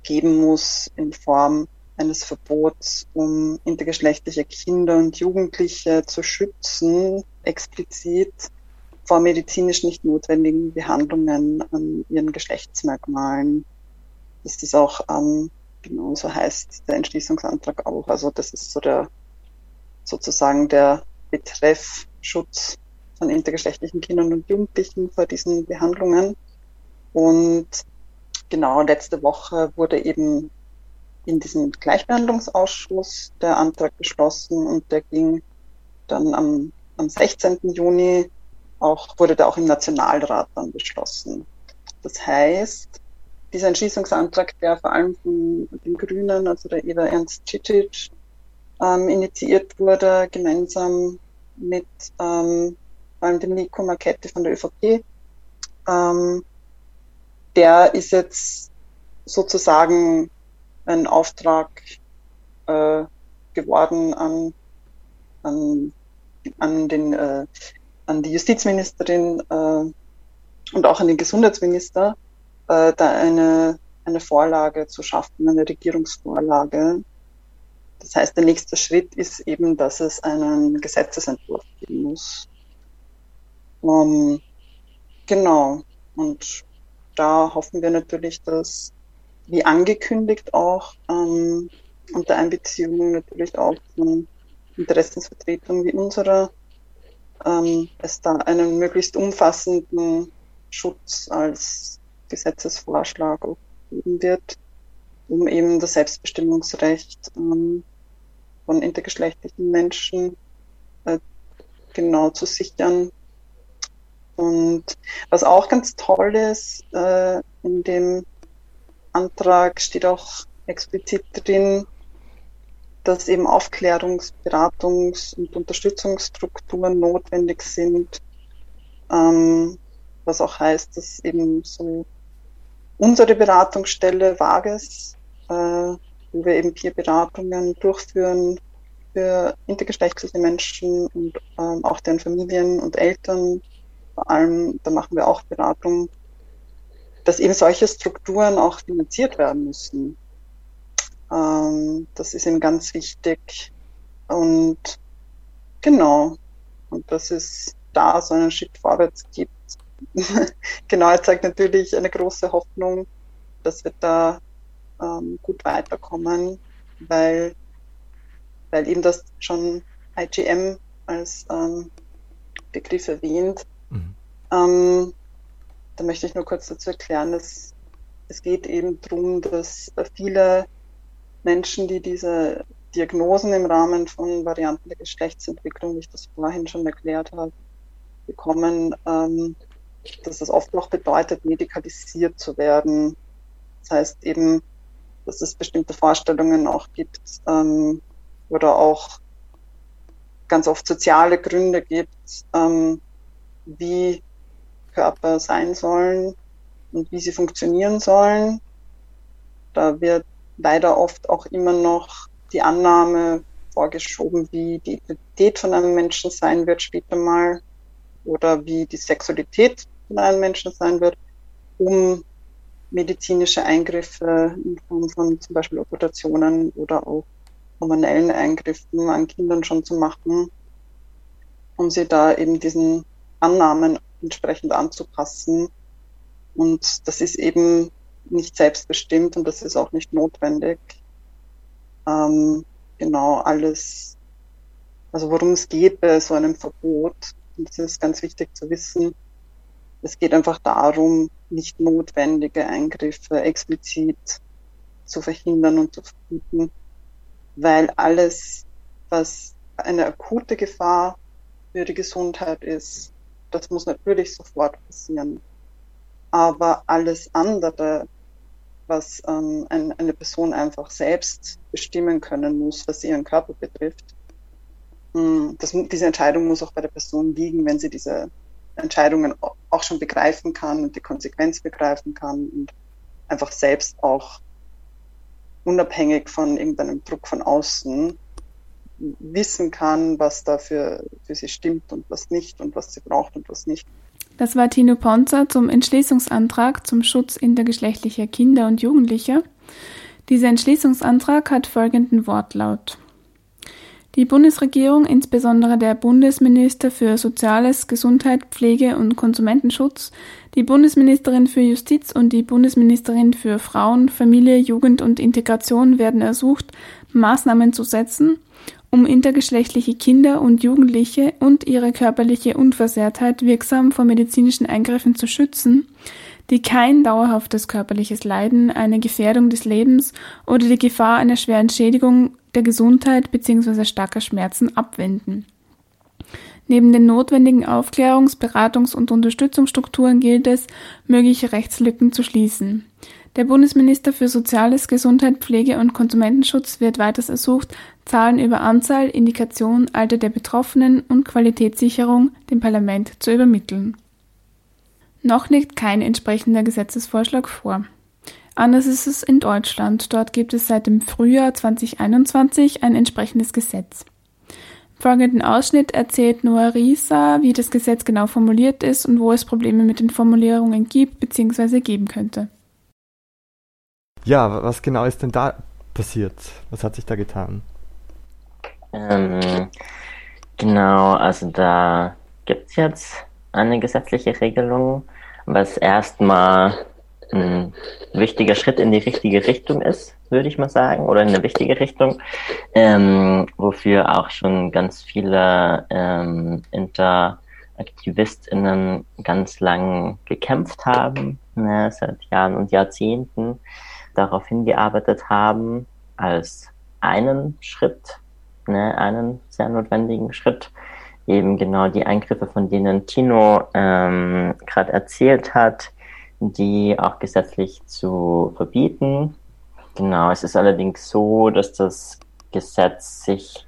geben muss in Form eines Verbots, um intergeschlechtliche Kinder und Jugendliche zu schützen, explizit vor medizinisch nicht notwendigen Behandlungen an ihren Geschlechtsmerkmalen. Das ist auch ähm, genau so heißt der Entschließungsantrag auch. Also das ist so der sozusagen der Betreff Schutz von intergeschlechtlichen Kindern und Jugendlichen vor diesen Behandlungen. Und genau letzte Woche wurde eben in diesem Gleichbehandlungsausschuss der Antrag beschlossen und der ging dann am, am 16. Juni auch, wurde da auch im Nationalrat dann beschlossen. Das heißt, dieser Entschließungsantrag, der vor allem von den Grünen, also der Eva Ernst Cicic, ähm, initiiert wurde, gemeinsam mit ähm, vor allem dem Nico Marchetti von der ÖVP. Ähm, der ist jetzt sozusagen ein Auftrag äh, geworden an, an, an, den, äh, an die Justizministerin äh, und auch an den Gesundheitsminister, äh, da eine, eine Vorlage zu schaffen, eine Regierungsvorlage. Das heißt, der nächste Schritt ist eben, dass es einen Gesetzesentwurf geben muss. Um, ähm, genau. Und da hoffen wir natürlich, dass, wie angekündigt auch, ähm, unter Einbeziehung natürlich auch von Interessensvertretungen wie unserer, ähm, es da einen möglichst umfassenden Schutz als Gesetzesvorschlag geben wird, um eben das Selbstbestimmungsrecht ähm, von intergeschlechtlichen Menschen äh, genau zu sichern. Und was auch ganz toll ist, äh, in dem Antrag steht auch explizit drin, dass eben Aufklärungs-, Beratungs- und Unterstützungsstrukturen notwendig sind, ähm, was auch heißt, dass eben so unsere Beratungsstelle Vages, äh, wo wir eben Peer-Beratungen durchführen für intergeschlechtliche Menschen und ähm, auch deren Familien und Eltern. Vor allem, da machen wir auch Beratung, dass eben solche Strukturen auch finanziert werden müssen. Ähm, das ist eben ganz wichtig. Und genau, und dass es da so einen Schritt vorwärts gibt. genau, er zeigt natürlich eine große Hoffnung, dass wir da ähm, gut weiterkommen, weil, weil eben das schon IGM als ähm, Begriff erwähnt. Mhm. Ähm, da möchte ich nur kurz dazu erklären, dass es geht eben darum, dass viele Menschen, die diese Diagnosen im Rahmen von Varianten der Geschlechtsentwicklung, wie ich das vorhin schon erklärt habe, bekommen, ähm, dass das oft auch bedeutet, medikalisiert zu werden. Das heißt eben, dass es bestimmte Vorstellungen auch gibt ähm, oder auch ganz oft soziale Gründe gibt, ähm, wie Körper sein sollen und wie sie funktionieren sollen. Da wird leider oft auch immer noch die Annahme vorgeschoben, wie die Identität von einem Menschen sein wird später mal oder wie die Sexualität von einem Menschen sein wird, um medizinische Eingriffe in Form von zum Beispiel Operationen oder auch hormonellen Eingriffen an Kindern schon zu machen, um sie da eben diesen Annahmen entsprechend anzupassen. Und das ist eben nicht selbstbestimmt und das ist auch nicht notwendig. Ähm, genau alles, also worum es geht bei so einem Verbot, und das ist ganz wichtig zu wissen, es geht einfach darum, nicht notwendige Eingriffe explizit zu verhindern und zu verbieten, weil alles, was eine akute Gefahr für die Gesundheit ist, das muss natürlich sofort passieren. Aber alles andere, was ähm, ein, eine Person einfach selbst bestimmen können muss, was ihren Körper betrifft, hm, das, diese Entscheidung muss auch bei der Person liegen, wenn sie diese Entscheidungen auch schon begreifen kann und die Konsequenz begreifen kann und einfach selbst auch unabhängig von irgendeinem Druck von außen wissen kann, was da für, für sie stimmt und was nicht und was sie braucht und was nicht. Das war Tino Ponzer zum Entschließungsantrag zum Schutz intergeschlechtlicher Kinder und Jugendlicher. Dieser Entschließungsantrag hat folgenden Wortlaut. Die Bundesregierung, insbesondere der Bundesminister für Soziales, Gesundheit, Pflege und Konsumentenschutz, die Bundesministerin für Justiz und die Bundesministerin für Frauen, Familie, Jugend und Integration werden ersucht, Maßnahmen zu setzen, um intergeschlechtliche Kinder und Jugendliche und ihre körperliche Unversehrtheit wirksam vor medizinischen Eingriffen zu schützen, die kein dauerhaftes körperliches Leiden, eine Gefährdung des Lebens oder die Gefahr einer schweren Schädigung der Gesundheit bzw. starker Schmerzen abwenden. Neben den notwendigen Aufklärungs-, Beratungs- und Unterstützungsstrukturen gilt es, mögliche Rechtslücken zu schließen. Der Bundesminister für Soziales, Gesundheit, Pflege und Konsumentenschutz wird weiters ersucht, Zahlen über Anzahl, Indikation, Alter der Betroffenen und Qualitätssicherung dem Parlament zu übermitteln. Noch liegt kein entsprechender Gesetzesvorschlag vor. Anders ist es in Deutschland. Dort gibt es seit dem Frühjahr 2021 ein entsprechendes Gesetz. Im folgenden Ausschnitt erzählt Noah Risa, wie das Gesetz genau formuliert ist und wo es Probleme mit den Formulierungen gibt bzw. geben könnte. Ja, was genau ist denn da passiert? Was hat sich da getan? Ähm, genau, also da gibt es jetzt eine gesetzliche Regelung, was erstmal ein wichtiger Schritt in die richtige Richtung ist, würde ich mal sagen, oder in eine wichtige Richtung, ähm, wofür auch schon ganz viele ähm, InteraktivistInnen ganz lang gekämpft haben, ne, seit Jahren und Jahrzehnten darauf hingearbeitet haben, als einen Schritt, ne, einen sehr notwendigen Schritt, eben genau die Eingriffe, von denen Tino ähm, gerade erzählt hat, die auch gesetzlich zu verbieten. Genau, es ist allerdings so, dass das Gesetz sich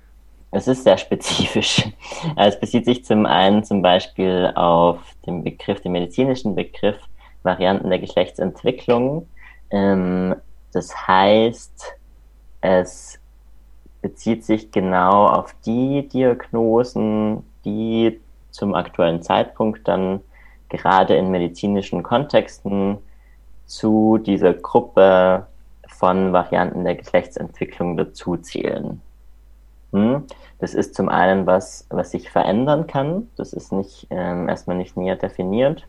es ist sehr spezifisch. Es bezieht sich zum einen zum Beispiel auf den Begriff, den medizinischen Begriff Varianten der Geschlechtsentwicklung. Ähm, das heißt, es bezieht sich genau auf die Diagnosen, die zum aktuellen Zeitpunkt dann gerade in medizinischen Kontexten zu dieser Gruppe von Varianten der Geschlechtsentwicklung dazuzählen. Hm? Das ist zum einen was, was sich verändern kann. Das ist nicht ähm, erstmal nicht näher definiert.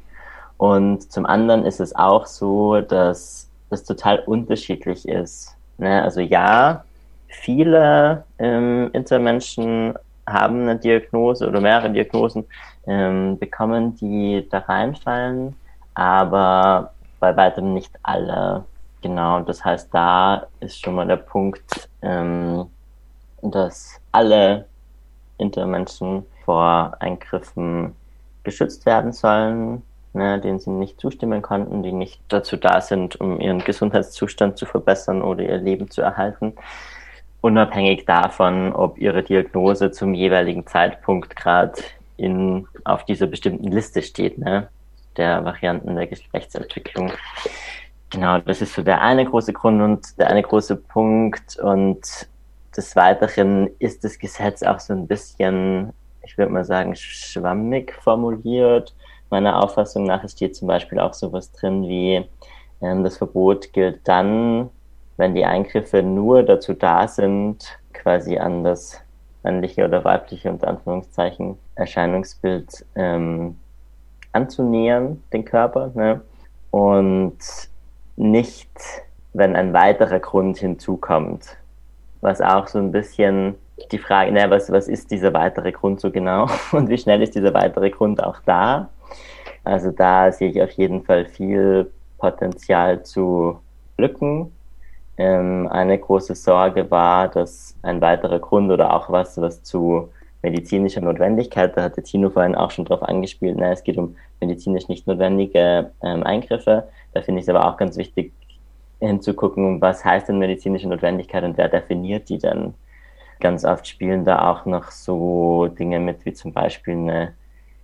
Und zum anderen ist es auch so, dass das total unterschiedlich ist. Ne? Also ja, viele ähm, Intermenschen haben eine Diagnose oder mehrere Diagnosen ähm, bekommen, die da reinfallen, aber bei weitem nicht alle. Genau, das heißt, da ist schon mal der Punkt, ähm, dass alle Intermenschen vor Eingriffen geschützt werden sollen, ne, denen sie nicht zustimmen konnten, die nicht dazu da sind, um ihren Gesundheitszustand zu verbessern oder ihr Leben zu erhalten, unabhängig davon, ob ihre Diagnose zum jeweiligen Zeitpunkt gerade in auf dieser bestimmten Liste steht, ne, der Varianten der Geschlechtsentwicklung. Genau, das ist so der eine große Grund und der eine große Punkt und des Weiteren ist das Gesetz auch so ein bisschen, ich würde mal sagen, schwammig formuliert. Meiner Auffassung nach steht zum Beispiel auch sowas drin wie, ähm, das Verbot gilt dann, wenn die Eingriffe nur dazu da sind, quasi an das männliche oder weibliche unter Anführungszeichen Erscheinungsbild ähm, anzunähern, den Körper, ne? und nicht, wenn ein weiterer Grund hinzukommt was auch so ein bisschen die Frage, naja, was, was ist dieser weitere Grund so genau und wie schnell ist dieser weitere Grund auch da? Also da sehe ich auf jeden Fall viel Potenzial zu Lücken. Ähm, eine große Sorge war, dass ein weiterer Grund oder auch was, was zu medizinischer Notwendigkeit, da hatte Tino vorhin auch schon drauf angespielt, na, es geht um medizinisch nicht notwendige ähm, Eingriffe. Da finde ich es aber auch ganz wichtig, hinzugucken, was heißt denn medizinische Notwendigkeit und wer definiert die denn? Ganz oft spielen da auch noch so Dinge mit, wie zum Beispiel eine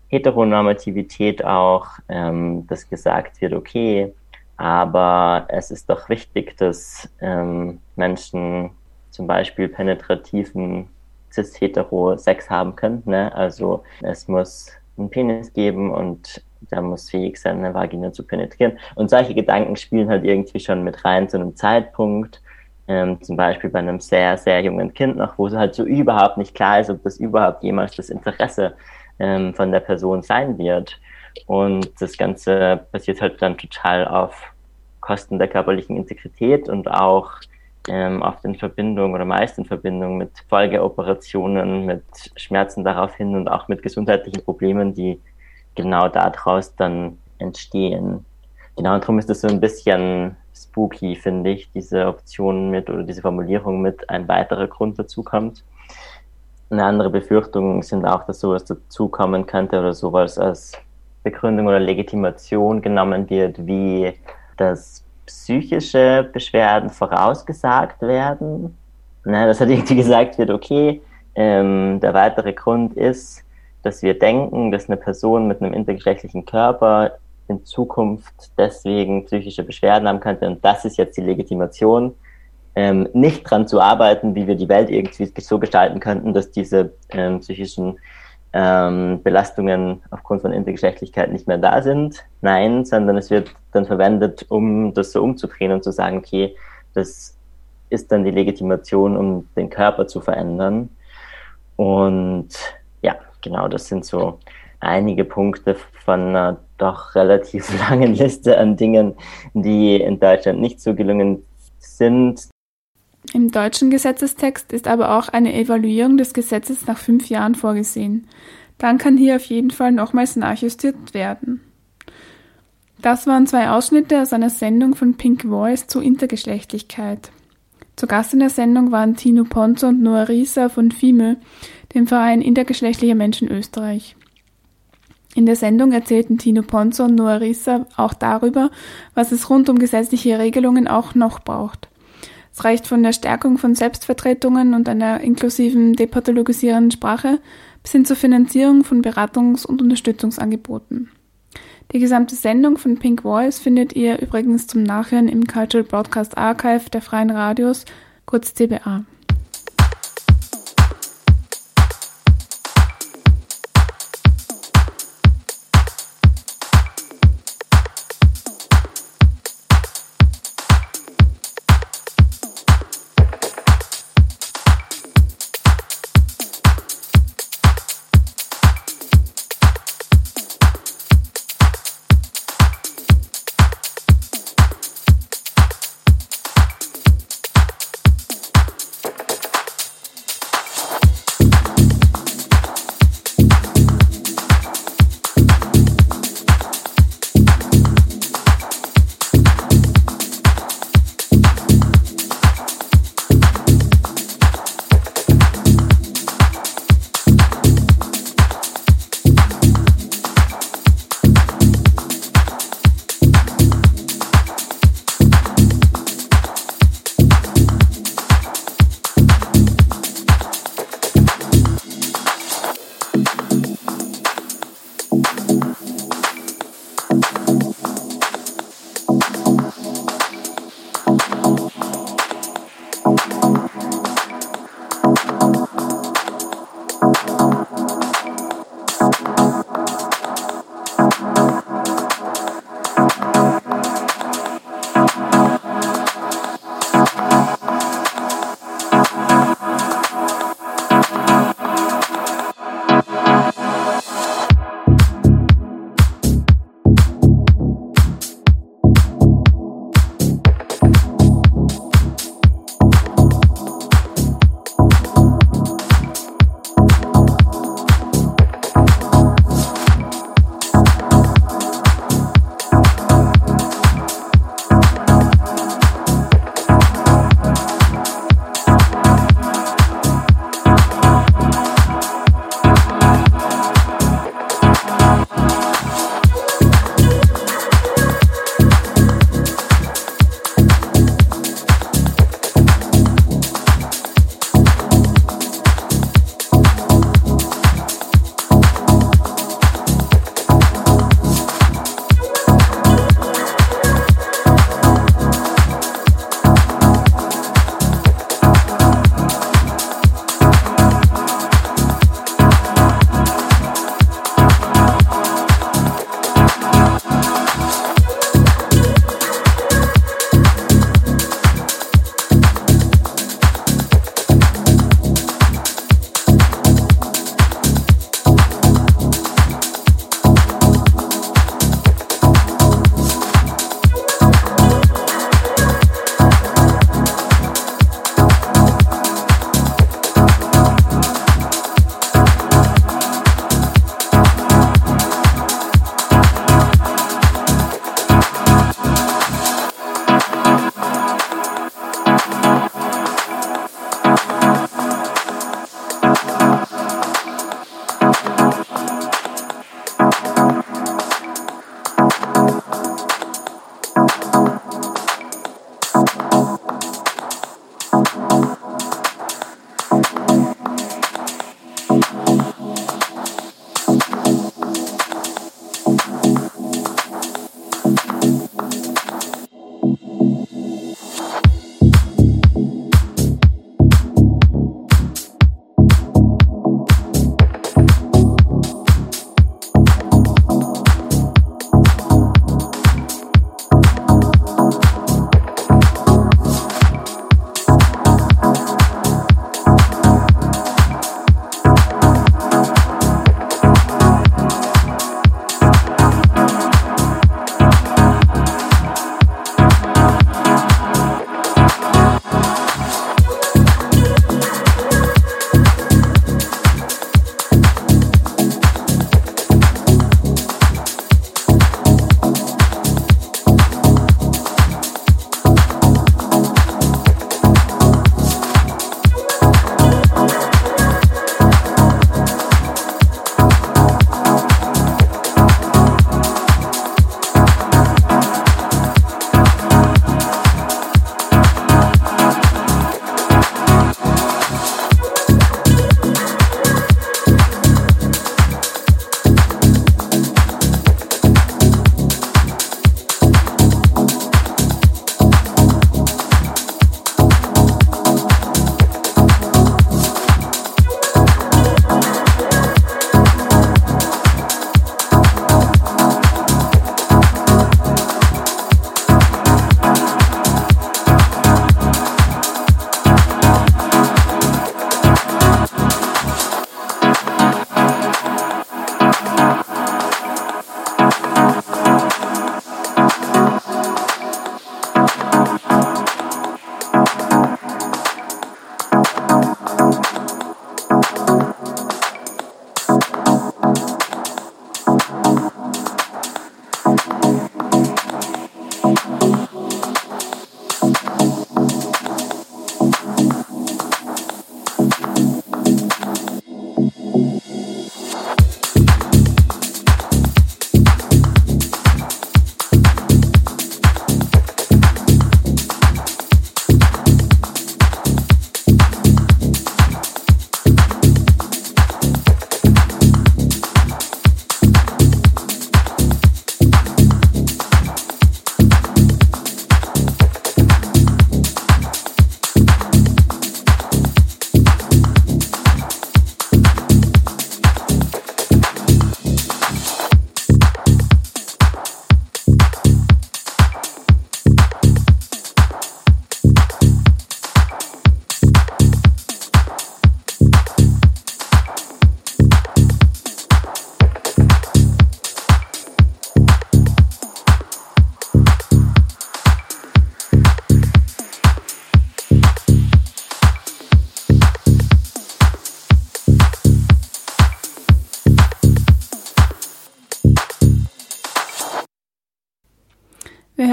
Heteronormativität auch, ähm, dass gesagt wird, okay, aber es ist doch wichtig, dass ähm, Menschen zum Beispiel penetrativen cis-hetero-Sex haben können. Ne? Also es muss einen Penis geben und der muss fähig sein, eine Vagina zu penetrieren. Und solche Gedanken spielen halt irgendwie schon mit rein zu einem Zeitpunkt, ähm, zum Beispiel bei einem sehr, sehr jungen Kind noch, wo es halt so überhaupt nicht klar ist, ob das überhaupt jemals das Interesse ähm, von der Person sein wird. Und das Ganze passiert halt dann total auf Kosten der körperlichen Integrität und auch ähm, oft in Verbindung oder meist in Verbindung mit Folgeoperationen, mit Schmerzen daraufhin und auch mit gesundheitlichen Problemen, die genau daraus dann entstehen. Genau, darum ist es so ein bisschen spooky, finde ich, diese Option mit oder diese Formulierung mit ein weiterer Grund dazu kommt. Eine andere Befürchtung sind auch, dass sowas dazukommen könnte oder sowas als Begründung oder Legitimation genommen wird, wie dass psychische Beschwerden vorausgesagt werden. Ne, dass halt irgendwie gesagt wird, okay, ähm, der weitere Grund ist, dass wir denken, dass eine Person mit einem intergeschlechtlichen Körper in Zukunft deswegen psychische Beschwerden haben könnte. Und das ist jetzt die Legitimation, ähm, nicht dran zu arbeiten, wie wir die Welt irgendwie so gestalten könnten, dass diese ähm, psychischen ähm, Belastungen aufgrund von Intergeschlechtlichkeit nicht mehr da sind. Nein, sondern es wird dann verwendet, um das so umzudrehen und zu sagen, okay, das ist dann die Legitimation, um den Körper zu verändern. Und genau, das sind so einige Punkte von einer doch relativ langen Liste an Dingen, die in Deutschland nicht so gelungen sind. Im deutschen Gesetzestext ist aber auch eine Evaluierung des Gesetzes nach fünf Jahren vorgesehen. Dann kann hier auf jeden Fall nochmals nachjustiert werden. Das waren zwei Ausschnitte aus einer Sendung von Pink Voice zu Intergeschlechtlichkeit. Zu Gast in der Sendung waren Tino Ponzo und Noah Rieser von FIME, dem Verein Intergeschlechtliche Menschen Österreich. In der Sendung erzählten Tino Ponzo und Noah Rieser auch darüber, was es rund um gesetzliche Regelungen auch noch braucht. Es reicht von der Stärkung von Selbstvertretungen und einer inklusiven, depathologisierenden Sprache bis hin zur Finanzierung von Beratungs- und Unterstützungsangeboten. Die gesamte Sendung von Pink Voice findet ihr übrigens zum Nachhören im Cultural Broadcast Archive der Freien Radios, kurz CBA.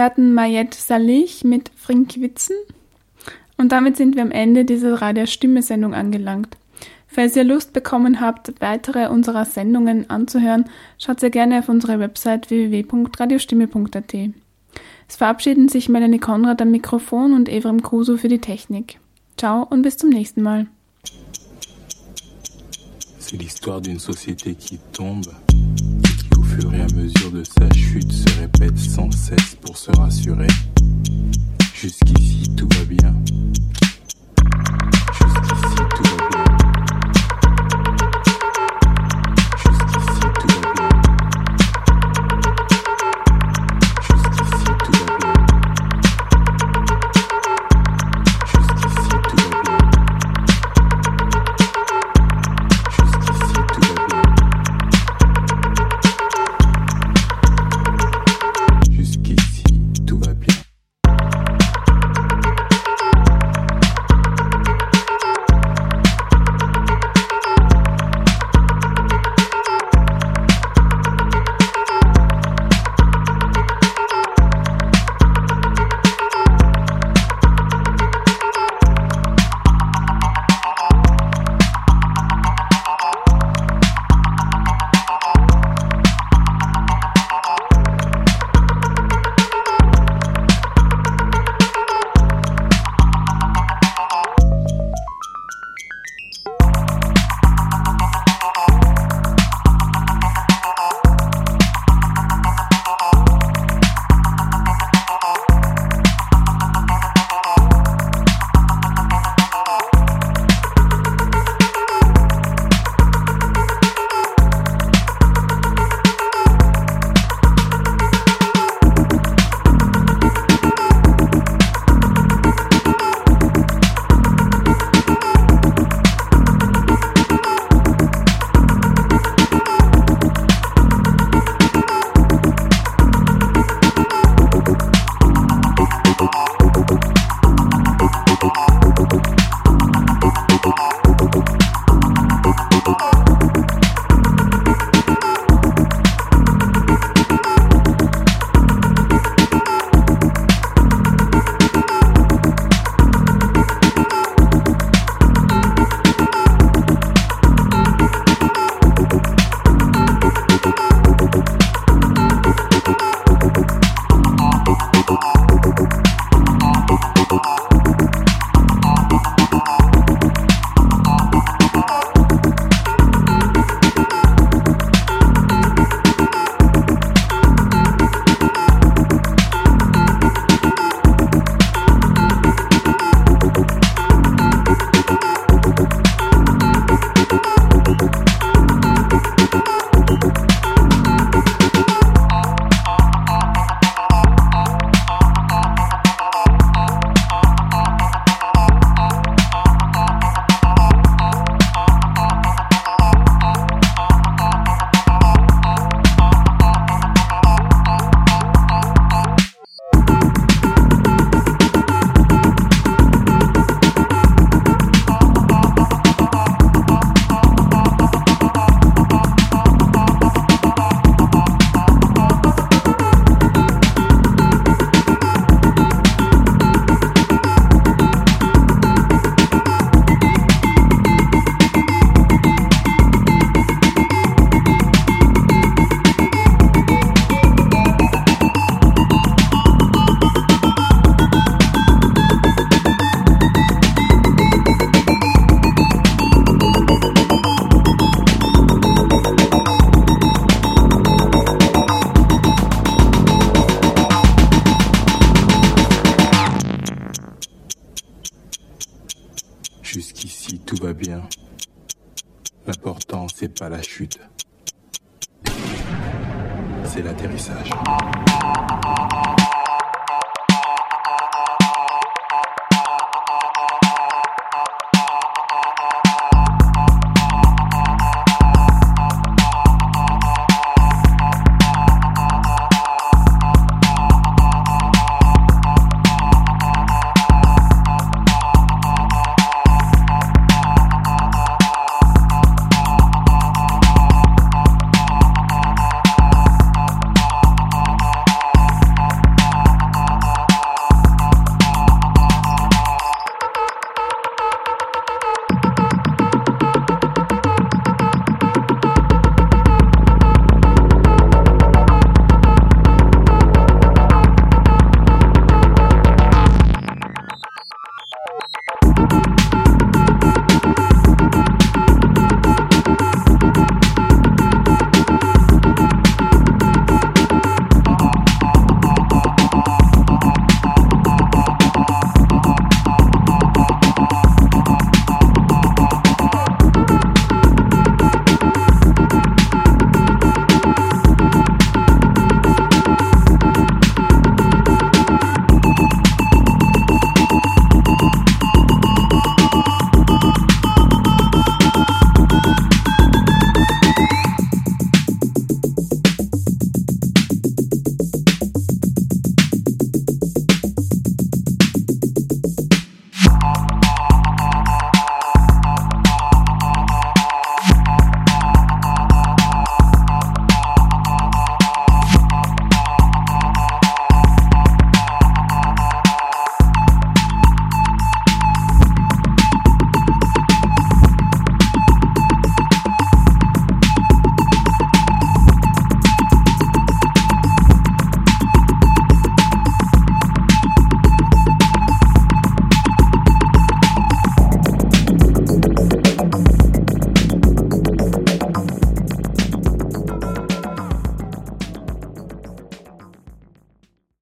Hörten Mayette Salich mit Frinkwitzen. Und damit sind wir am Ende dieser Radio-Stimme-Sendung angelangt. Falls ihr Lust bekommen habt, weitere unserer Sendungen anzuhören, schaut sehr gerne auf unsere Website www.radiostimme.at. Es verabschieden sich Melanie Konrad am Mikrofon und Evrim Kusu für die Technik. Ciao und bis zum nächsten Mal. C'est l'histoire d'une société qui tombe, au fur et à mesure de sa chute se répète sans cesse pour se rassurer. Jusqu'ici tout va bien.